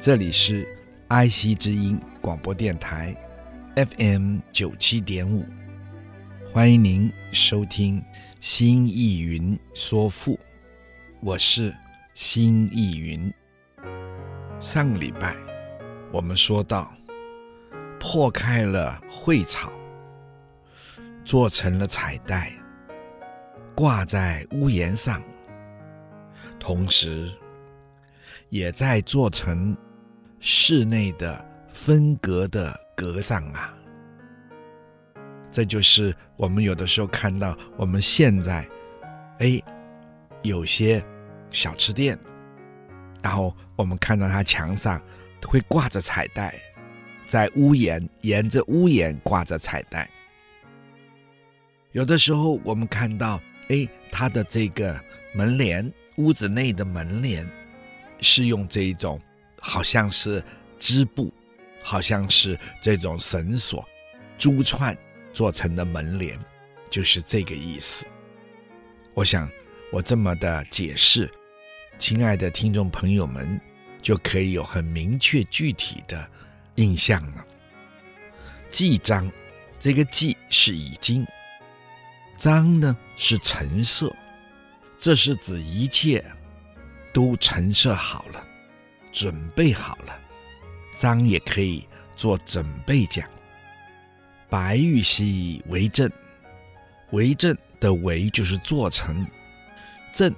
这里是 IC 之音广播电台 FM 九七点五，欢迎您收听《新艺云说赋》，我是新艺云。上个礼拜我们说到，破开了蕙草，做成了彩带，挂在屋檐上，同时也在做成。室内的分隔的隔上啊，这就是我们有的时候看到我们现在，哎，有些小吃店，然后我们看到它墙上会挂着彩带，在屋檐沿着屋檐挂着彩带。有的时候我们看到，哎，它的这个门帘，屋子内的门帘是用这一种。好像是织布，好像是这种绳索、珠串做成的门帘，就是这个意思。我想我这么的解释，亲爱的听众朋友们就可以有很明确具体的印象了。记章，这个记是已经，章呢是陈设，这是指一切都陈设好了。准备好了，章也可以做准备讲。白玉溪为镇，为镇的为就是做成，镇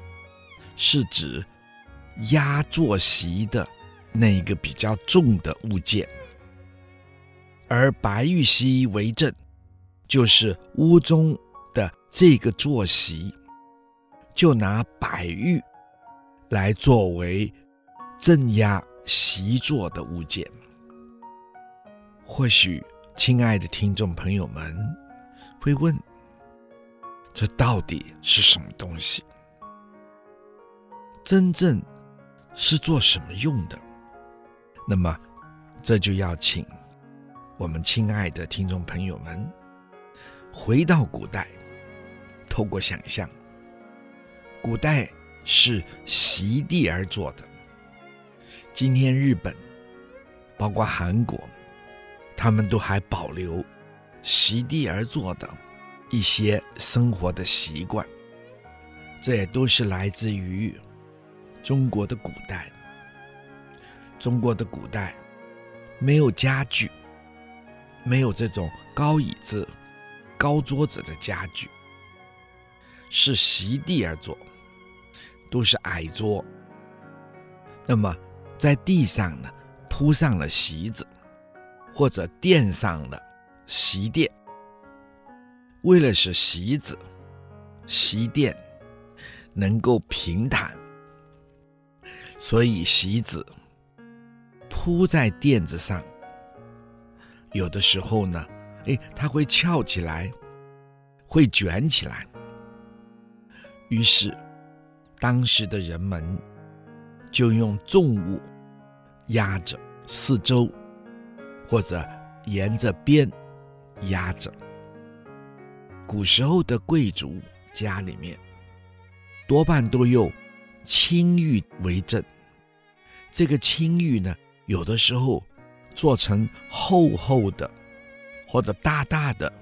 是指压坐席的那个比较重的物件，而白玉溪为镇，就是屋中的这个坐席，就拿白玉来作为。镇压席座的物件，或许亲爱的听众朋友们会问：这到底是什么东西？真正是做什么用的？那么，这就要请我们亲爱的听众朋友们回到古代，透过想象，古代是席地而坐的。今天日本，包括韩国，他们都还保留席地而坐的一些生活的习惯。这也都是来自于中国的古代。中国的古代没有家具，没有这种高椅子、高桌子的家具，是席地而坐，都是矮桌。那么。在地上呢，铺上了席子，或者垫上了席垫，为了使席子、席垫能够平坦，所以席子铺在垫子上。有的时候呢，哎，它会翘起来，会卷起来。于是，当时的人们就用重物。压着四周，或者沿着边压着。古时候的贵族家里面，多半都用青玉为镇。这个青玉呢，有的时候做成厚厚的或者大大的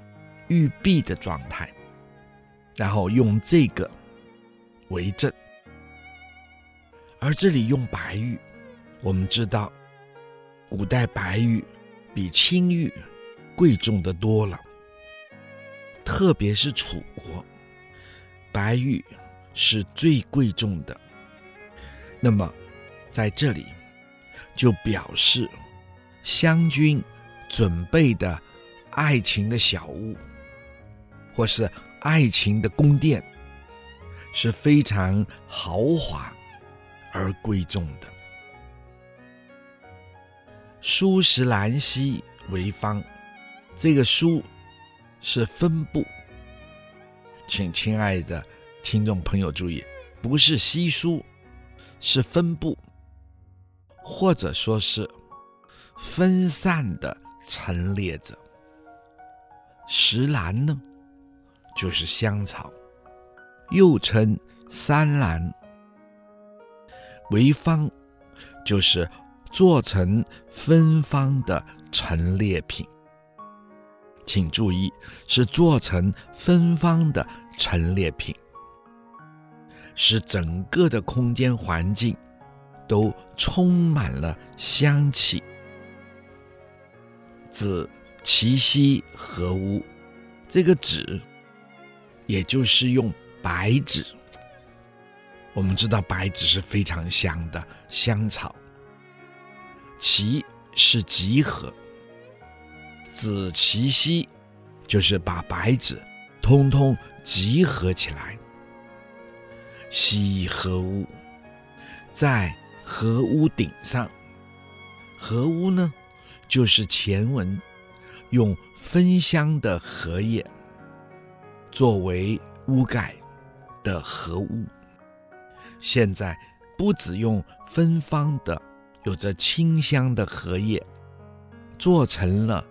玉璧的状态，然后用这个为镇。而这里用白玉。我们知道，古代白玉比青玉贵重的多了，特别是楚国，白玉是最贵重的。那么，在这里就表示湘军准备的爱情的小屋，或是爱情的宫殿，是非常豪华而贵重的。书石兰溪为方，这个书是分布，请亲爱的听众朋友注意，不是稀疏，是分布，或者说是分散的陈列着。石兰呢，就是香草，又称山兰，为方，就是做成芬芳的陈列品。请注意，是做成芬芳的陈列品，使整个的空间环境都充满了香气。指其稀和污，这个纸，也就是用白纸。我们知道白芷是非常香的香草。其是集合，子其稀，就是把白芷通通集合起来。稀和屋，在和屋顶上，和屋呢，就是前文。用芬香的荷叶作为屋盖的和屋，现在不只用芬芳的、有着清香的荷叶做成了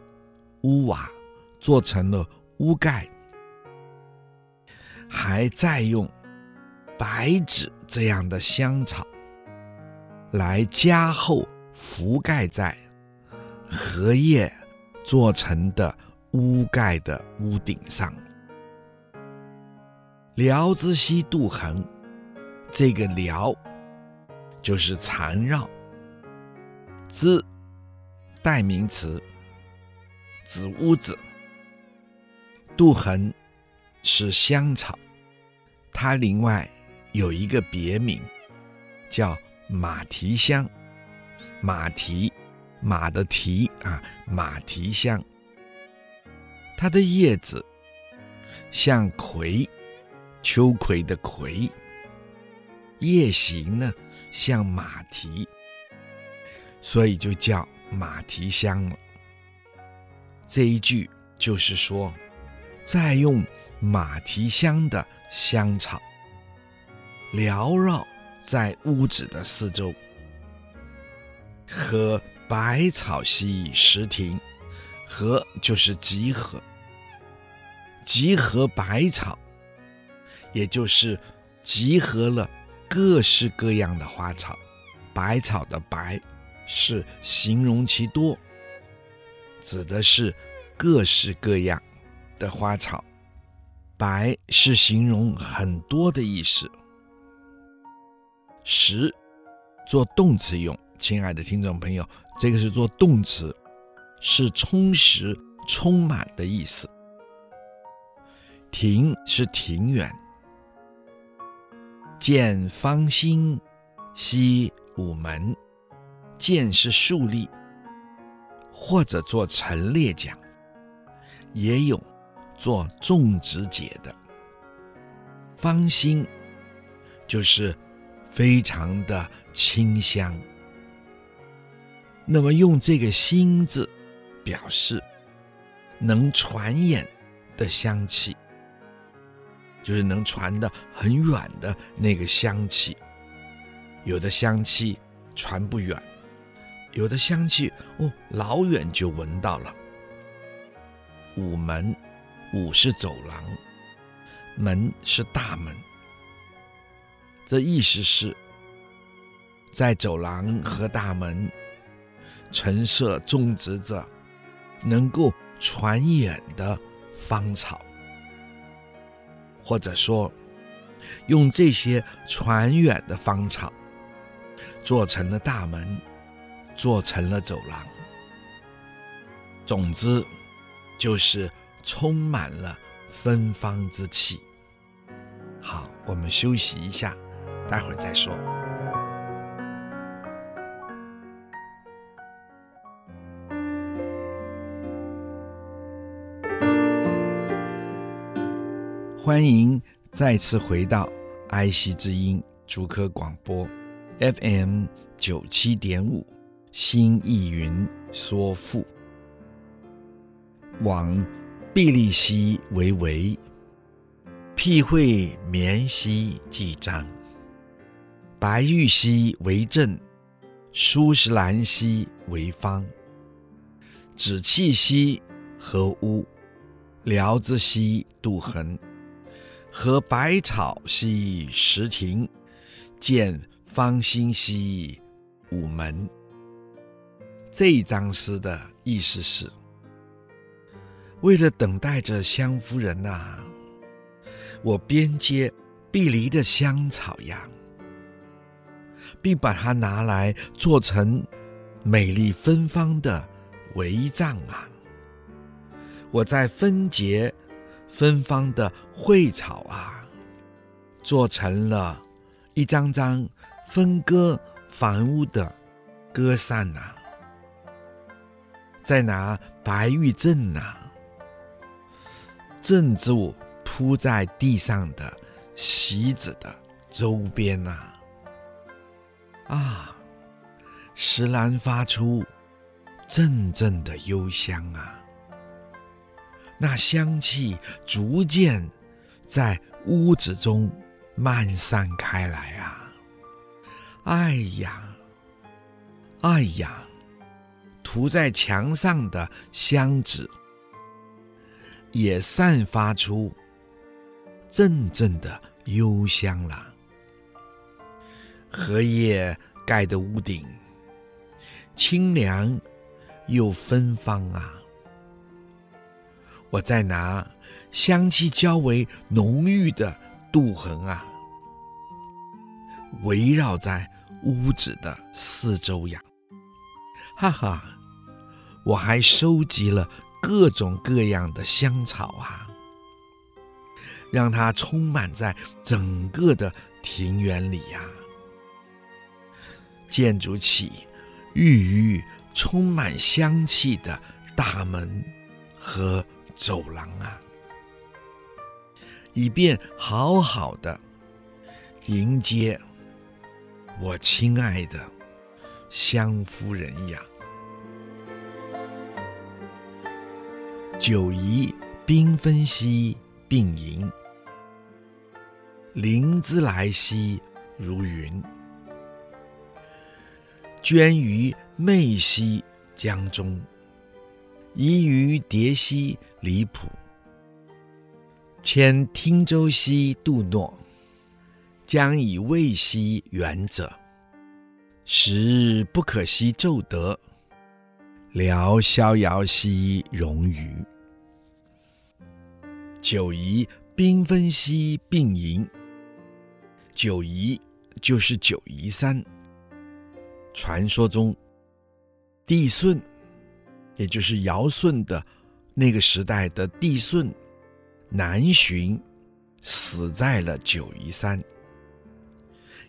屋瓦，做成了屋盖，还在用白纸这样的香草来加厚覆盖在荷叶。做成的屋盖的屋顶上，辽之西渡横，这个缭就是缠绕，之代名词，指屋子。杜痕是香草，它另外有一个别名，叫马蹄香，马蹄。马的蹄啊，马蹄香。它的叶子像葵，秋葵的葵。夜行呢像马蹄，所以就叫马蹄香了。这一句就是说，在用马蹄香的香草缭绕在屋子的四周，和。百草兮石庭，和就是集合，集合百草，也就是集合了各式各样的花草。百草的百是形容其多，指的是各式各样的花草。百是形容很多的意思。十做动词用，亲爱的听众朋友。这个是做动词，是充实、充满的意思。庭是庭园，见方兴兮午门，见是竖立，或者做陈列讲，也有做种植节的。方兴就是非常的清香。那么用这个“心”字，表示能传眼的香气，就是能传得很远的那个香气。有的香气传不远，有的香气哦，老远就闻到了。午门，午是走廊，门是大门。这意思是，在走廊和大门。陈设种植着能够传眼的芳草，或者说用这些传远的芳草做成了大门，做成了走廊。总之，就是充满了芬芳之气。好，我们休息一下，待会儿再说。欢迎再次回到爱惜之音竹科广播 FM 九七点五，新意云说赋，往薜荔溪为为，辟会绵兮记章。白玉兮为镇，舒石兰兮为坊。枳气兮和污，辽之兮杜衡，和百草兮石亭，见芳馨兮午门。这一张诗的意思是：为了等待着湘夫人呐、我边接碧梨的香草呀，并把它拿来做成美丽芬芳的。帷帐啊！我在分结芬芳的蕙草啊，做成了一张张分割房屋的歌扇呐、啊，再拿白玉镇呐、啊，镇住铺在地上的席子的周边呐、啊，啊，石兰发出。阵阵的幽香啊，那香气逐渐在屋子中漫散开来啊！哎呀，哎呀，涂在墙上的香纸也散发出阵阵的幽香了。荷叶盖的屋顶，清凉。又芬芳啊！我再拿香气较为浓郁的杜衡啊，围绕在屋子的四周呀。哈哈，我还收集了各种各样的香草啊，让它充满在整个的庭园里呀。建筑起郁郁。充满香气的大门和走廊啊，以便好好的迎接我亲爱的湘夫人呀。九宜缤纷兮并迎，灵芝来兮如云。捐于媚兮江中，遗于蝶兮离谱，迁汀洲溪渡诺，将以渭溪远者，时日不可惜骤得。聊逍遥兮容余。九夷缤纷兮并营，九夷就是九夷山。传说中，帝舜，也就是尧舜的那个时代的帝舜，南巡，死在了九宜山，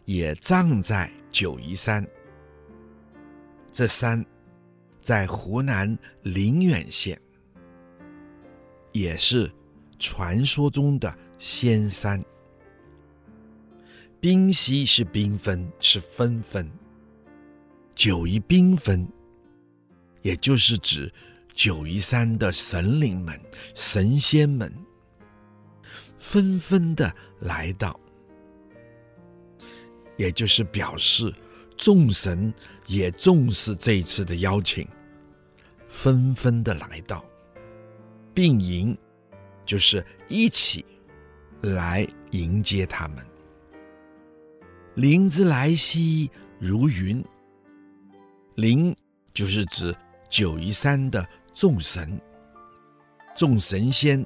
也葬在九宜山。这山在湖南宁远县，也是传说中的仙山。冰溪是缤纷，是纷纷。九宜缤纷，也就是指九宜山的神灵们、神仙们纷纷的来到，也就是表示众神也重视这一次的邀请，纷纷的来到，并迎，就是一起来迎接他们。灵之来兮如云。灵就是指九宜山的众神、众神仙，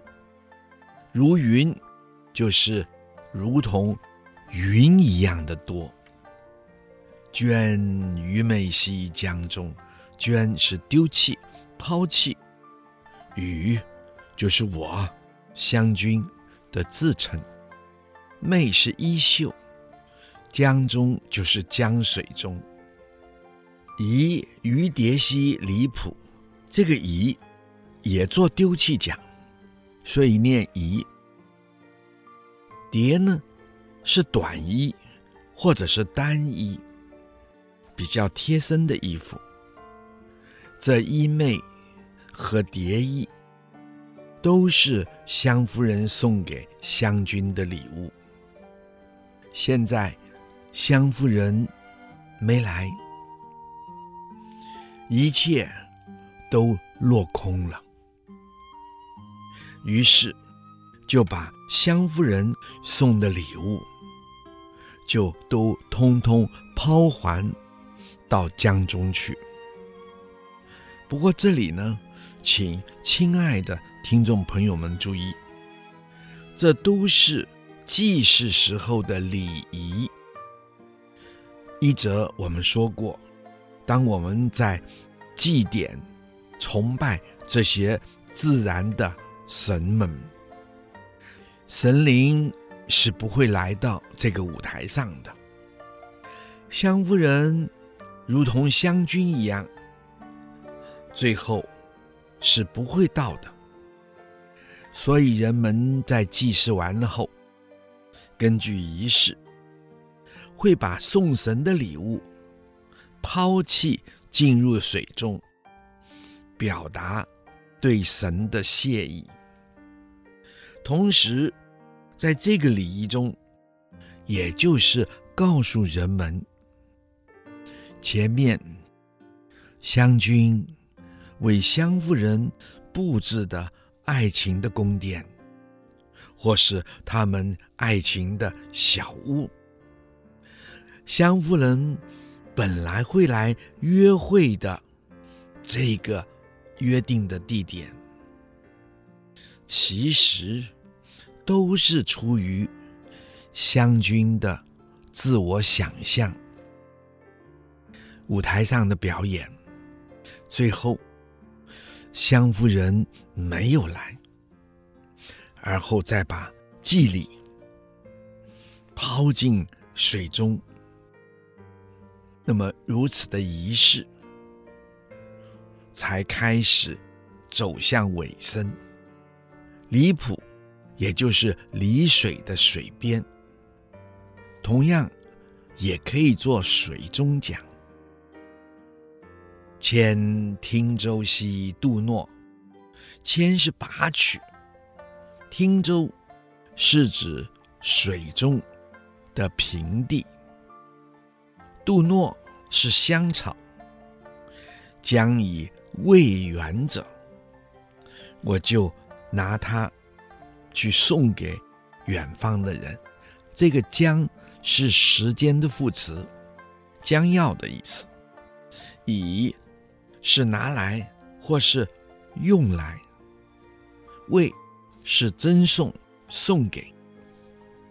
如云就是如同云一样的多。捐于媚溪江中，捐是丢弃、抛弃，于就是我湘君的自称，媚是衣袖，江中就是江水中。移于蝶兮离浦，这个移也做丢弃讲，所以念移。蝶呢，是短衣或者是单衣，比较贴身的衣服。这衣袂和蝶衣都是湘夫人送给湘君的礼物。现在湘夫人没来，一切都落空了。于是就把湘夫人送的礼物，就都通通抛还到江中去。不过这里呢，请亲爱的听众朋友们注意，这都是祭祀时候的礼仪。一则我们说过，当我们在祭典、崇拜这些自然的神们，神灵是不会来到这个舞台上的。湘夫人如同湘君一样，最后是不会到的。所以人们在祭祀完了后，根据仪式，会把送神的礼物抛弃进入水中，表达对神的谢意。同时，在这个礼仪中，也就是告诉人们，前面湘军为湘夫人布置的爱情的宫殿，或是他们爱情的小屋，湘夫人本来会来约会的这个约定的地点。其实都是出于湘军的自我想象。舞台上的表演，最后湘夫人没有来，而后再把祭礼抛进水中。那么如此的仪式才开始走向尾声。离谱，也就是离水的水边，同样也可以做水中讲。牵汀洲兮渡诺，牵是拔取，汀洲是指水中的平地，渡诺是香草，将以为远者，我就。拿它去送给远方的人，这个“将”是时间的副词，将要的意思。以是拿来或是用来，为是赠送送给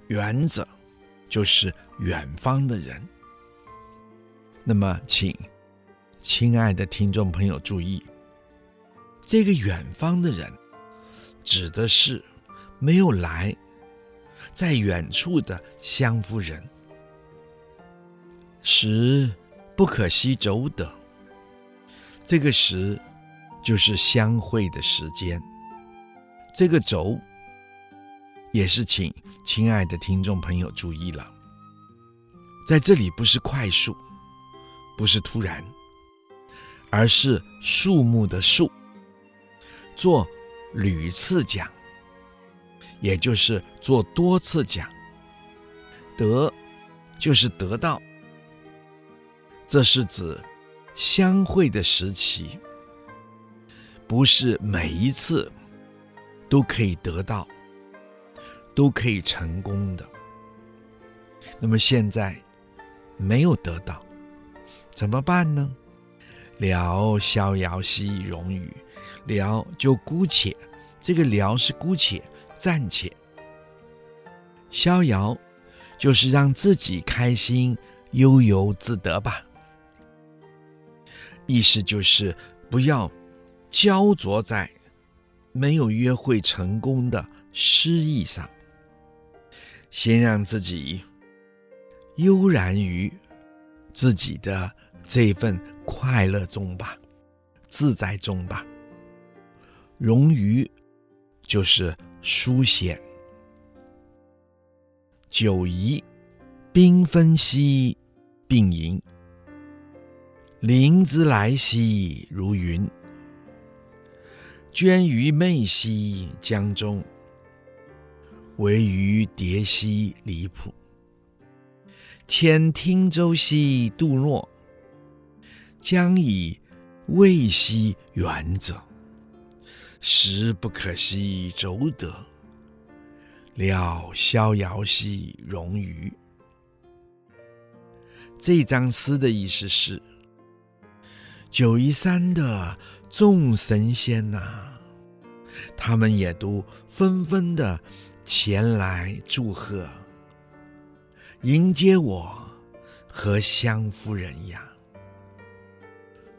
远者，就是远方的人。那么，请亲爱的听众朋友注意，这个远方的人。指的是没有来，在远处的湘夫人。时不可携妯得，这个时就是相会的时间。这个轴也是请亲爱的听众朋友注意了，在这里不是快速，不是突然，而是数目的数，做。屡次讲，也就是做多次讲，得就是得到，这是指相会的时期，不是每一次都可以得到，都可以成功的。那么现在没有得到，怎么办呢？聊逍遥兮容于。聊就姑且，这个聊是姑且暂且。逍遥就是让自己开心、悠游自得吧。意思就是不要焦灼在没有约会成功的失意上，先让自己悠然于自己的这份快乐中吧，自在中吧。容于就是书写，久宜缤纷兮并迎，灵芝来兮如云。捐于媚兮江中，微鱼蝶兮离浦。牵汀舟兮渡若，将以未兮远者。实不可兮周德，料逍遥兮冗余。这张诗的意思是：九嶷山的众神仙呐、他们也都纷纷的前来祝贺，迎接我和湘夫人呀。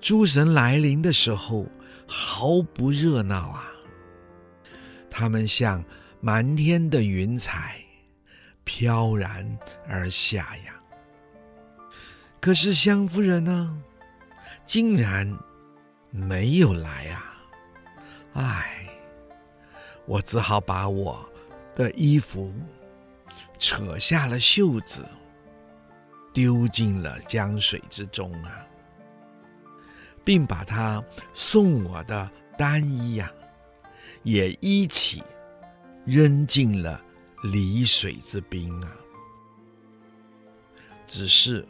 诸神来临的时候，毫不热闹啊，他们像满天的云彩，飘然而下呀。可是湘夫人呢，竟然没有来啊！唉，我只好把我的衣服扯下了袖子，丢进了江水之中啊，并把他送我的单衣呀、啊，也一起扔进了离水之滨啊。只是。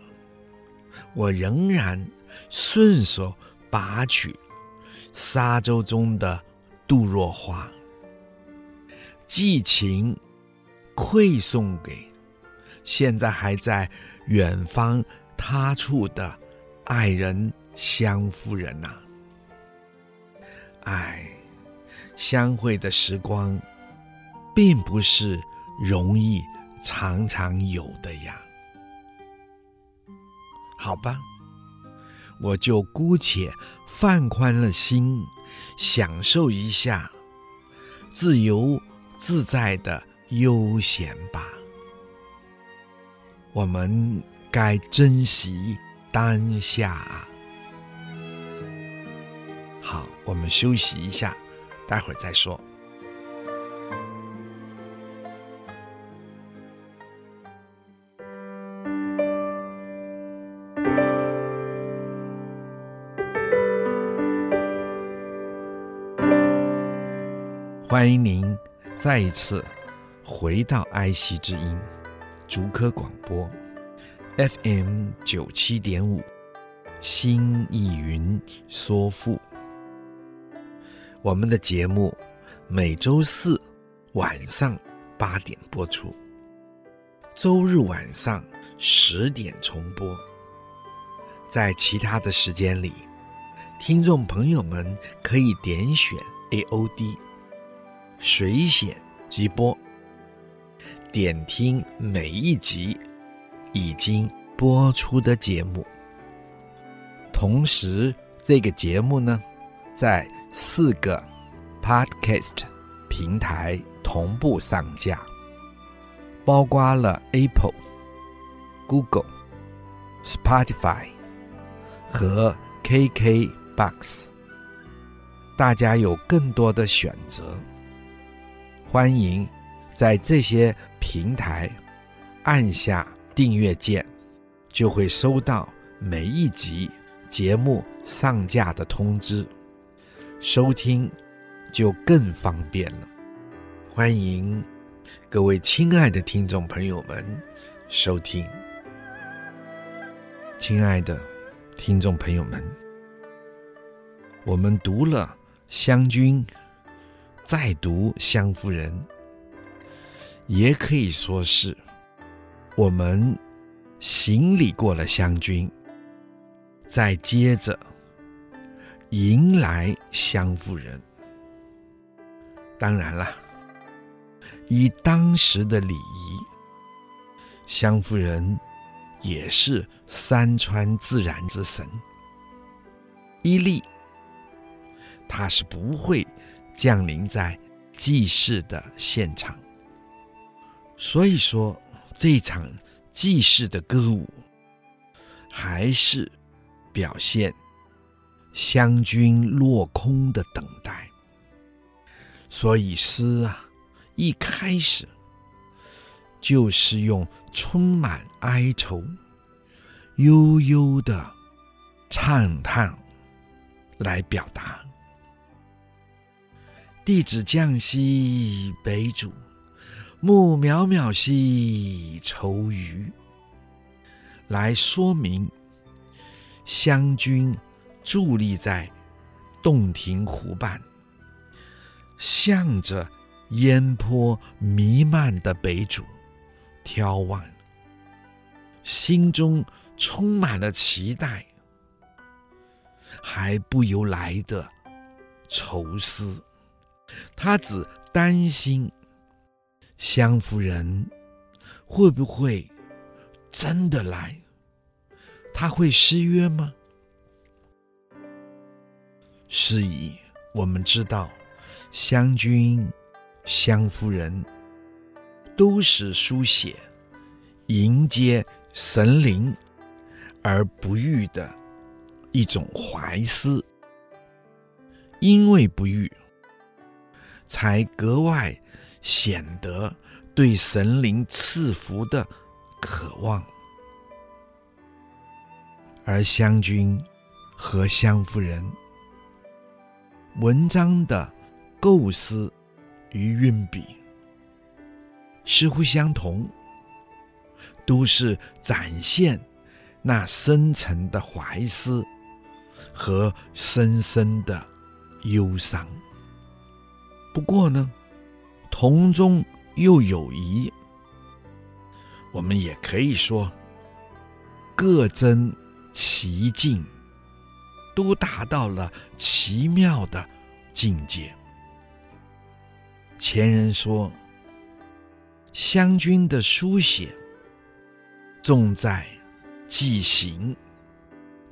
我仍然顺手拔取沙洲中的杜若花，寄情馈送给现在还在远方他处的爱人湘夫人呐、啊。唉，相会的时光并不是容易常常有的呀。好吧，我就姑且放宽了心，享受一下自由自在的悠闲吧。我们该珍惜当下啊。好，我们休息一下，待会儿再说。欢迎您再一次回到爱惜之音竹科广播 FM 九七点五，心意云说赋。我们的节目每周四晚上八点播出，周日晚上十点重播。在其他的时间里，听众朋友们可以点选 AOD。随选即播，点听每一集已经播出的节目。同时，这个节目呢，在四个 Podcast 平台同步上架，包括了 Apple、Google、Spotify 和 KKBox，大家有更多的选择。欢迎在这些平台按下订阅键，就会收到每一集节目上架的通知，收听就更方便了。欢迎各位亲爱的听众朋友们收听。亲爱的听众朋友们，我们读了湘君。再读湘夫人，也可以说是我们行礼过了湘君，再接着迎来湘夫人。当然了，以当时的礼仪，湘夫人也是山川自然之神，依例，她是不会。降临在祭祀的现场，所以说这场祭祀的歌舞，还是表现湘君落空的等待。所以诗啊，一开始就是用充满哀愁、悠悠的畅叹来表达。弟子降兮北主，暮渺渺兮愁余，来说明湘军伫立在洞庭湖畔，向着烟波弥漫的北主眺望，心中充满了期待，还不由来的愁思。他只担心湘夫人会不会真的来？他会失约吗？是以我们知道，湘军、湘夫人都是书写迎接神灵而不遇的一种怀思，因为不遇。才格外显得对神灵赐福的渴望，而湘军和湘夫人文章的构思与运笔似乎相同，都是展现那深沉的怀思和深深的忧伤。不过呢，同中又有异，我们也可以说，各增其境，都达到了奇妙的境界。前人说，湘军的书写重在记行，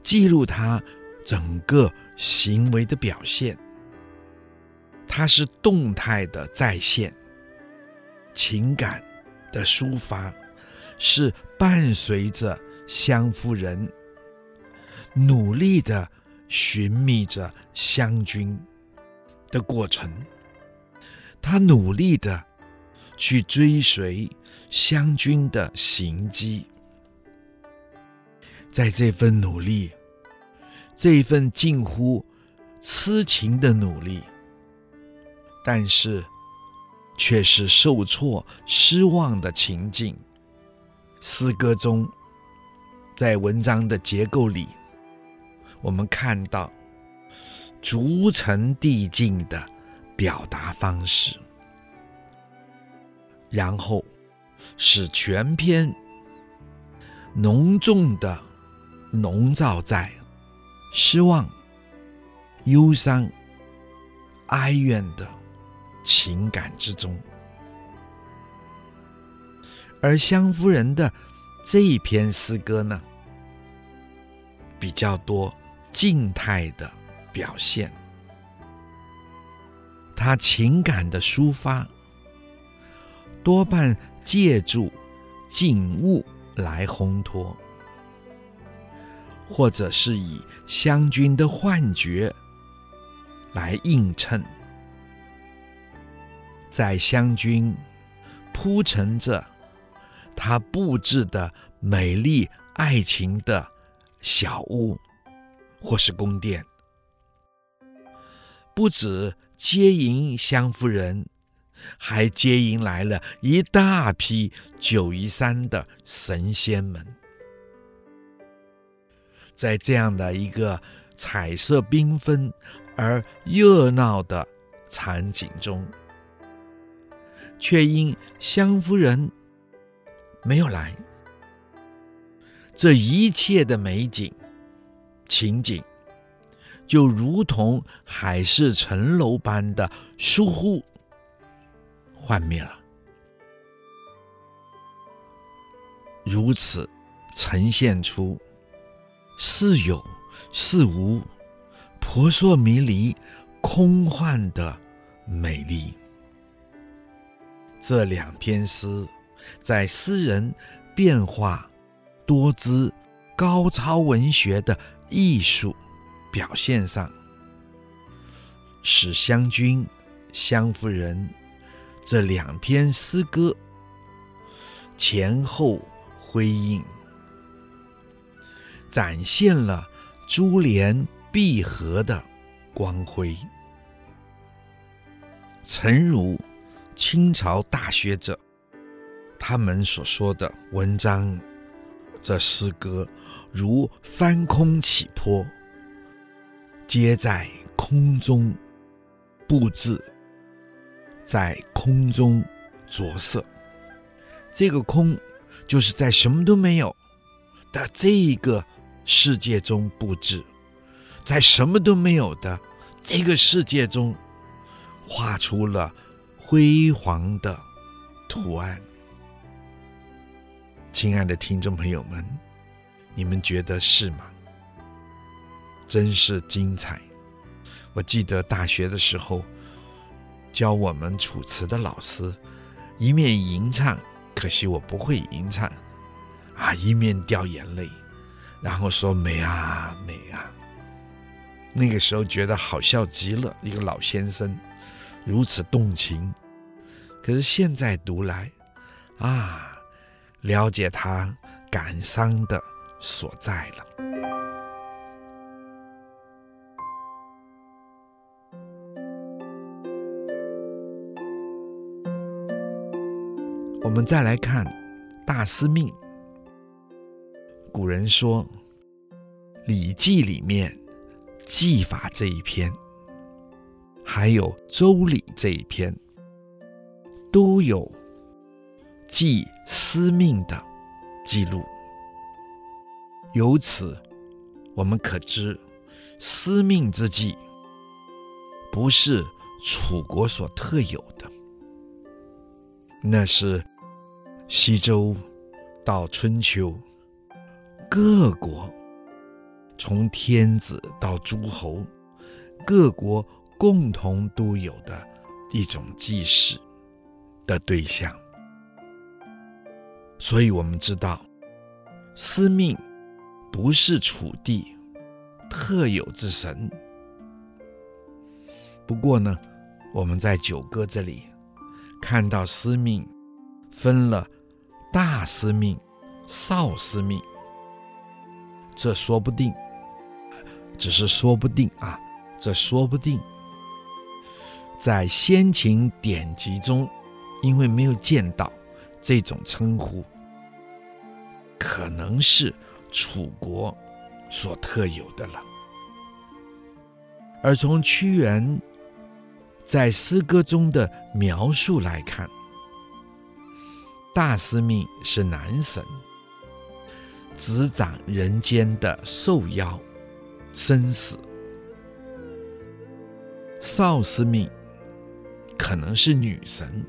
记录他整个行为的表现。它是动态的再现，情感的抒发，是伴随着湘夫人努力的寻觅着湘军的过程。他努力的去追随湘军的行迹，在这份努力，这份近乎痴情的努力。但是，却是受挫、失望的情境。诗歌中，在文章的结构里，我们看到逐层递进的表达方式，然后使全篇浓重的笼罩在失望、忧伤、哀怨的。情感之中，而湘夫人的这一篇诗歌呢，比较多静态的表现，他情感的抒发多半借助景物来烘托，或者是以湘军的幻觉来映衬。在湘军铺陈着他布置的美丽爱情的小屋，或是宫殿，不止接迎湘夫人，还接迎来了一大批九夷山的神仙们。在这样的一个彩色缤纷而热闹的场景中。却因湘夫人没有来，这一切的美景情景，就如同海市蜃楼般的疏忽幻灭了。如此呈现出似有似无、婆娑迷离、空幻的美丽。这两篇诗，在诗人变化多姿、高超文学的艺术表现上，使湘军、湘夫人这两篇诗歌前后辉映，展现了珠联璧合的光辉。诚如清朝大学者他们所说的文章，这诗歌如翻空起坡，皆在空中布置，在空中着色。这个空，就是在什么都没有的这个世界中布置，在什么都没有的这个世界中。画出了辉煌的图案。亲爱的听众朋友们，你们觉得是吗？真是精彩！我记得大学的时候，教我们楚辞的老师一面吟唱，可惜我不会吟唱，啊，一面掉眼泪，然后说美啊美啊。那个时候觉得好笑极了，一个老先生。如此动情，可是现在读来，啊，了解他感伤的所在了。我们再来看《大司命》。古人说，《礼记》里面记法这一篇。还有《周礼》这一篇，都有记司命的记录。由此，我们可知司命之祭不是楚国所特有的，那是西周到春秋各国，从天子到诸侯，各国。共同都有的一种祭祀的对象，所以我们知道，司命不是楚地特有之神。不过呢，我们在《九歌》这里看到司命分了大司命、少司命，这说不定，只是说不定啊，这说不定。在先秦典籍中，因为没有见到这种称呼，可能是楚国所特有的了。而从屈原在诗歌中的描述来看，大司命是男神，执掌人间的寿夭、生死；少司命。可能是女神，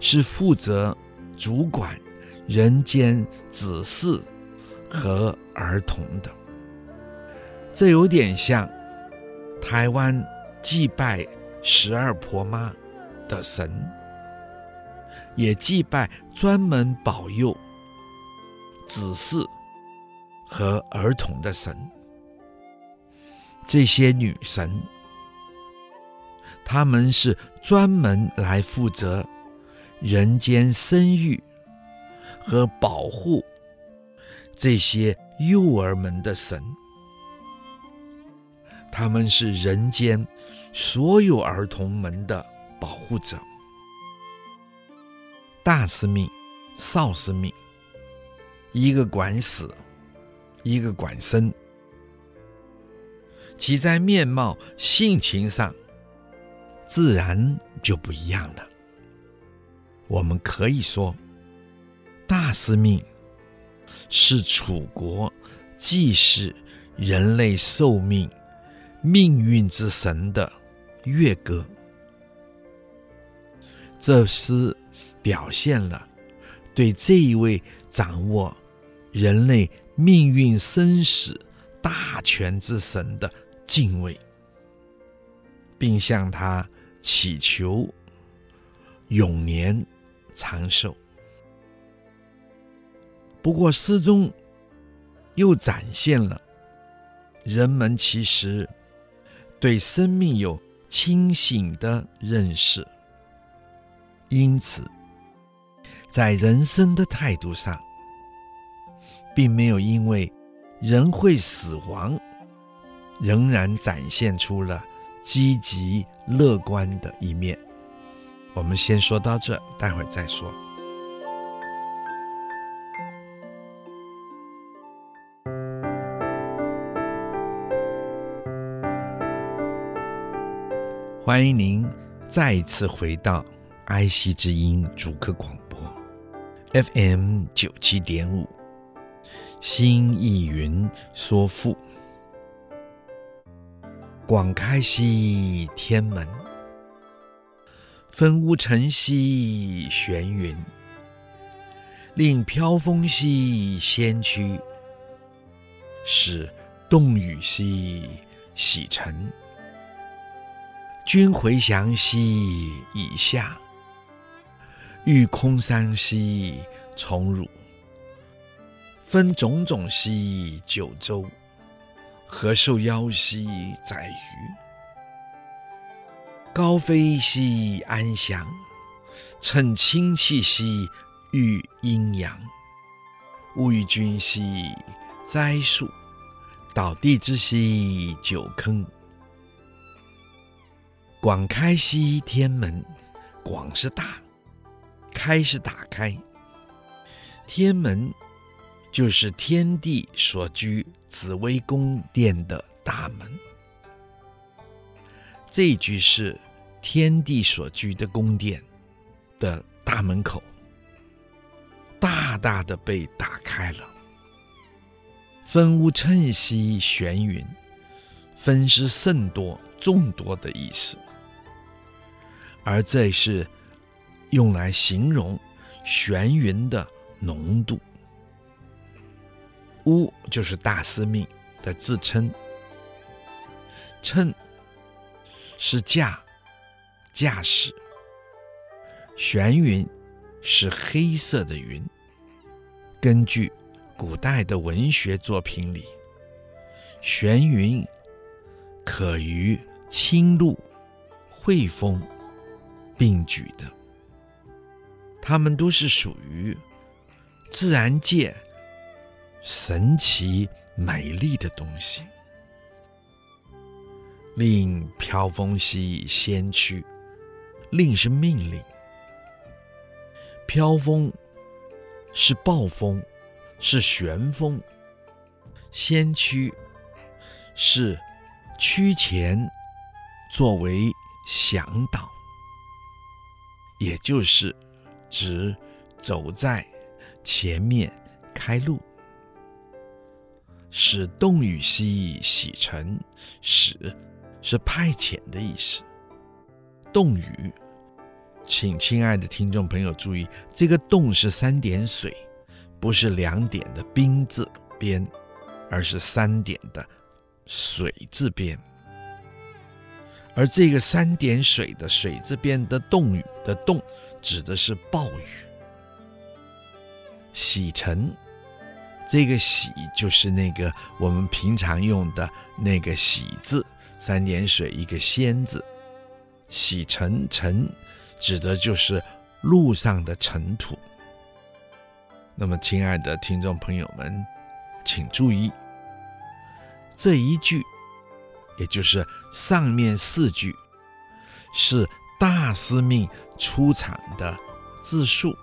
是负责主管人间子嗣和儿童的。这有点像台湾祭拜十二婆妈的神，也祭拜专门保佑子嗣和儿童的神。这些女神。他们是专门来负责人间生育和保护这些幼儿们的神，他们是人间所有儿童们的保护者。大司命、少司命，一个管死，一个管生，其在面貌、性情上。自然就不一样了。我们可以说，大司命是楚国祭祀人类寿命、命运之神的乐歌。这诗表现了对这一位掌握人类命运生死大权之神的敬畏，并向他。祈求永年长寿。不过诗中又展现了人们其实对生命有清醒的认识，因此在人生的态度上，并没有因为人会死亡，仍然展现出了积极乐观的一面。我们先说到这，待会儿再说。欢迎您再一次回到爱惜之音主客广播 FM 九七点五，新意云说赋，广开兮天门，分乌尘兮玄云，令飘风兮先驱，使动雨兮洗尘。君回翔兮以下，欲空山兮从汝。分种种兮九州，何受夭兮宰予。高飞兮安翔，乘清气兮御阴阳。物与君兮栽树，倒地之兮九坑。广开西天门，广是大，开是打开。天门就是天地所居紫微宫殿的大门。这句是天地所居的宫殿的大门口，大大的被打开了。分乌尘兮玄云，分是甚多、众多的意思。而这是用来形容玄云的浓度。乌就是大司命的自称，乘是驾驾驶，玄云是黑色的云。根据古代的文学作品里，玄云可与青露、惠风。并举的，它们都是属于自然界神奇美丽的东西。令飘风兮先驱，令是命令，飘风是暴风，是旋风，先驱是驱前，作为向导。也就是指走在前面开路，使动与兮洗尘，使是派遣的意思。动与，请亲爱的听众朋友注意，这个动是三点水，不是两点的冰字边，而是三点的水字边。而这个三点水的水字边的动语的动，指的是暴雨。洗尘，这个洗就是那个我们平常用的那个洗字，三点水一个先字，洗尘尘指的就是路上的尘土。那么，亲爱的听众朋友们，请注意这一句。也就是上面四句是大司命出场的自述，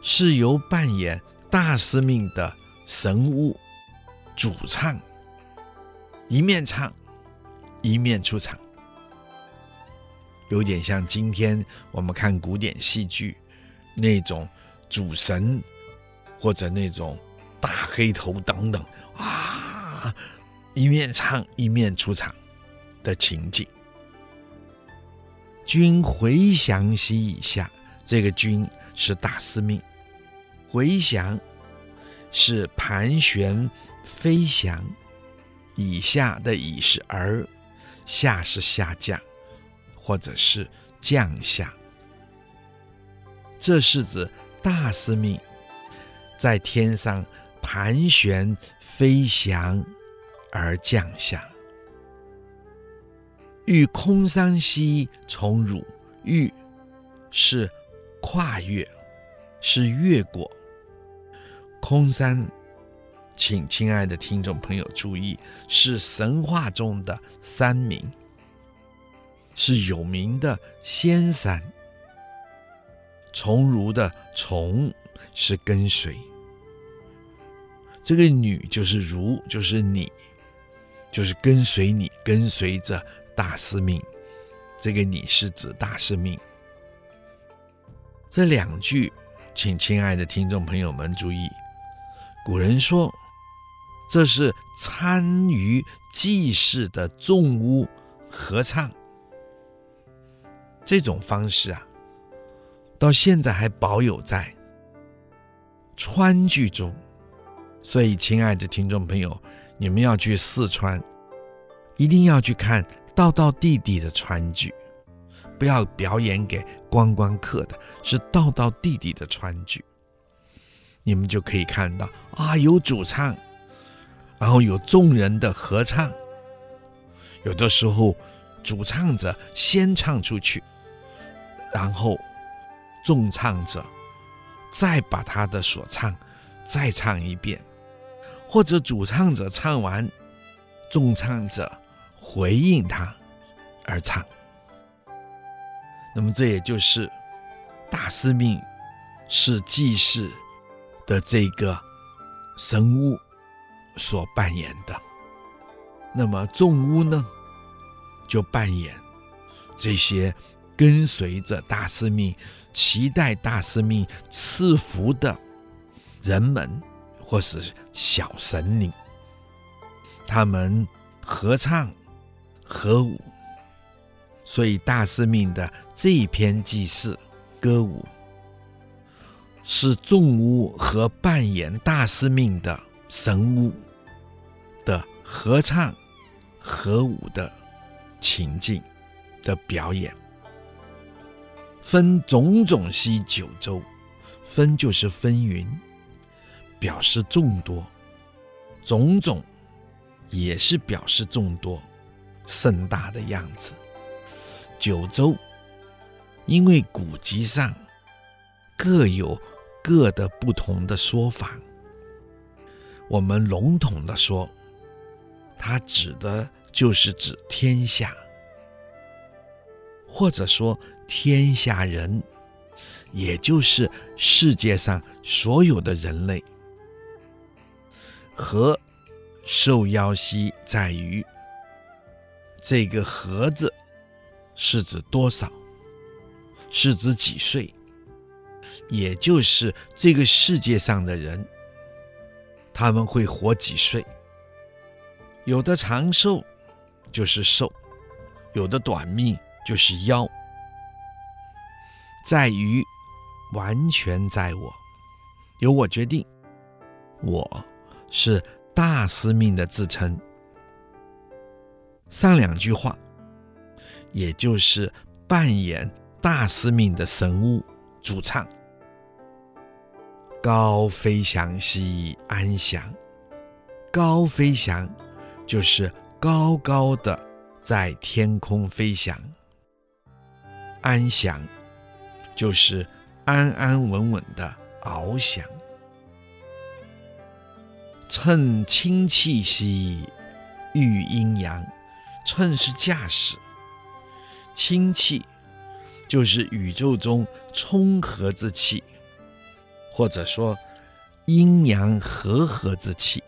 是由扮演大司命的神物主唱，一面唱一面出场，有点像今天我们看古典戏剧那种主神或者那种大黑头等等啊。一面唱一面出场的情景。君回翔兮以下，这个君是大司命，回翔是盘旋飞翔，以下的以是而，下是下降，或者是降下。这是指大司命在天上盘旋飞翔。而降下，欲空山兮从汝，欲是跨越，是越过。空山，请亲爱的听众朋友注意，是神话中的山名，是有名的仙山。从如的从是跟随，这个女就是如，就是你，就是跟随你，跟随着大司命。这个你是指大司命。这两句，请亲爱的听众朋友们注意。古人说，这是参与祭祀的众巫合唱。这种方式啊，到现在还保有在川剧中。所以，亲爱的听众朋友，你们要去四川，一定要去看。道道地地的川剧，不要表演给观光客的，是道道地地的川剧。你们就可以看到啊，有主唱，然后有众人的合唱。有的时候，主唱者先唱出去，然后众唱者再把他的所唱再唱一遍，或者主唱者唱完，众唱者。回应他而唱，那么这也就是大司命是祭祀的这个神巫所扮演的，那么众巫呢，就扮演这些跟随着大司命、期待大司命赐福的人们，或是小神灵，他们合唱。合舞，所以大司命的这一篇祭祀歌舞，是众巫和扮演大司命的神巫的合唱合舞的情境的表演，分种种兮九州，分就是分云，表示众多，种种也是表示众多。盛大的样子，九州，因为古籍上各有各的不同的说法，我们笼统的说，它指的就是指天下，或者说天下人，也就是世界上所有的人类。和受邀兮在于。这个“和”字是指多少？是指几岁？也就是这个世界上的人，他们会活几岁？有的长寿就是寿，有的短命就是夭。在于完全在我，由我决定。我是大司命的自称。上两句话，也就是扮演大司命的神物主唱。高飞翔兮安详，高飞翔就是高高的在天空飞翔，安详就是安安稳稳的翱翔。乘清气兮御阴阳。乘是驾驶，清气就是宇宙中充和之气，或者说阴阳和合之气，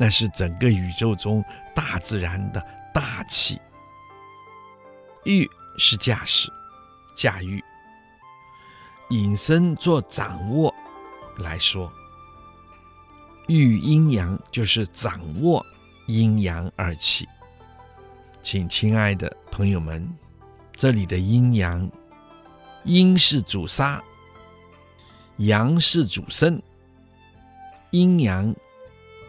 那是整个宇宙中大自然的大气。御是驾驶、驾驭，引申做掌握来说，御阴阳就是掌握。阴阳二气，请亲爱的朋友们，这里的阴阳，阴是主杀，阳是主生。阴阳，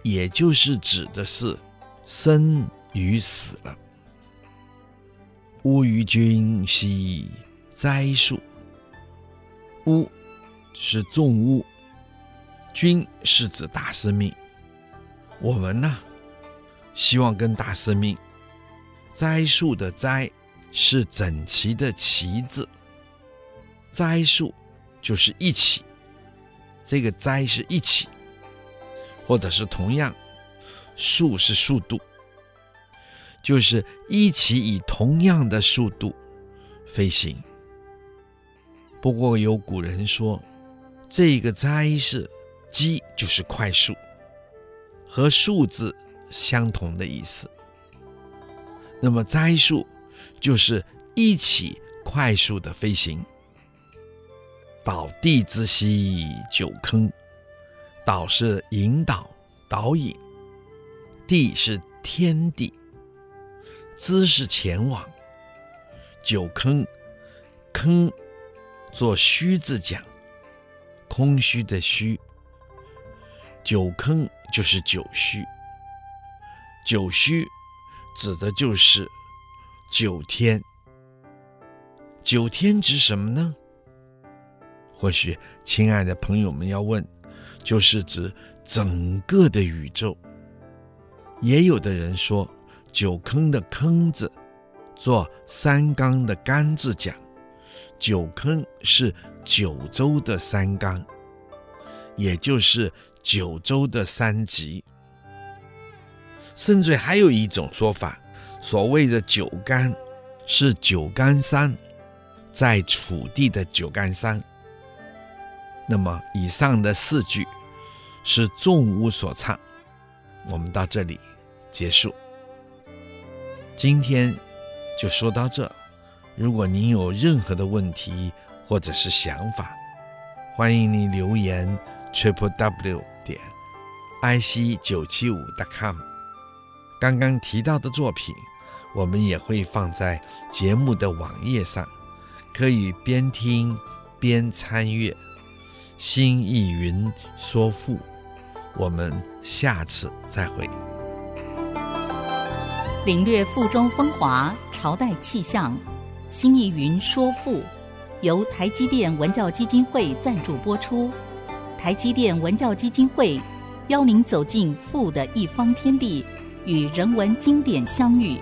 也就是指的是生与死了。巫于君兮斋数，巫是众巫，君是指大师命，我们呢？希望跟大师命，栽树的栽是整齐的齐字，栽树就是一起，这个栽是一起，或者是同样，速是速度，就是一起以同样的速度飞行。不过有古人说，这个栽是机，就是快速，和数字相同的意思。那么灾速就是一起快速的飞行。导地之息九坑，导是引导、导引；地是天地，姿是前往。九坑，坑做虚字讲，空虚的虚。九坑就是九虚，九虚指的就是九天。九天指什么呢？或许，亲爱的朋友们要问，就是指整个的宇宙。也有的人说，九坑的坑字，做三纲的纲字讲，九坑是九州的三纲，也就是九州的三极。甚至还有一种说法，所谓的九干，是九干山，在楚地的九干山。那么，以上的四句是众无所唱。我们到这里结束。今天就说到这。如果您有任何的问题或者是想法，欢迎您留言 triple w i c 九七五 dot com。刚刚提到的作品，我们也会放在节目的网页上，可以边听边参阅。新意云说赋，我们下次再会。领略赋中风华，朝代气象。新意云说赋，由台积电文教基金会赞助播出。台积电文教基金会邀您走进富的一方天地，与人文经典相遇。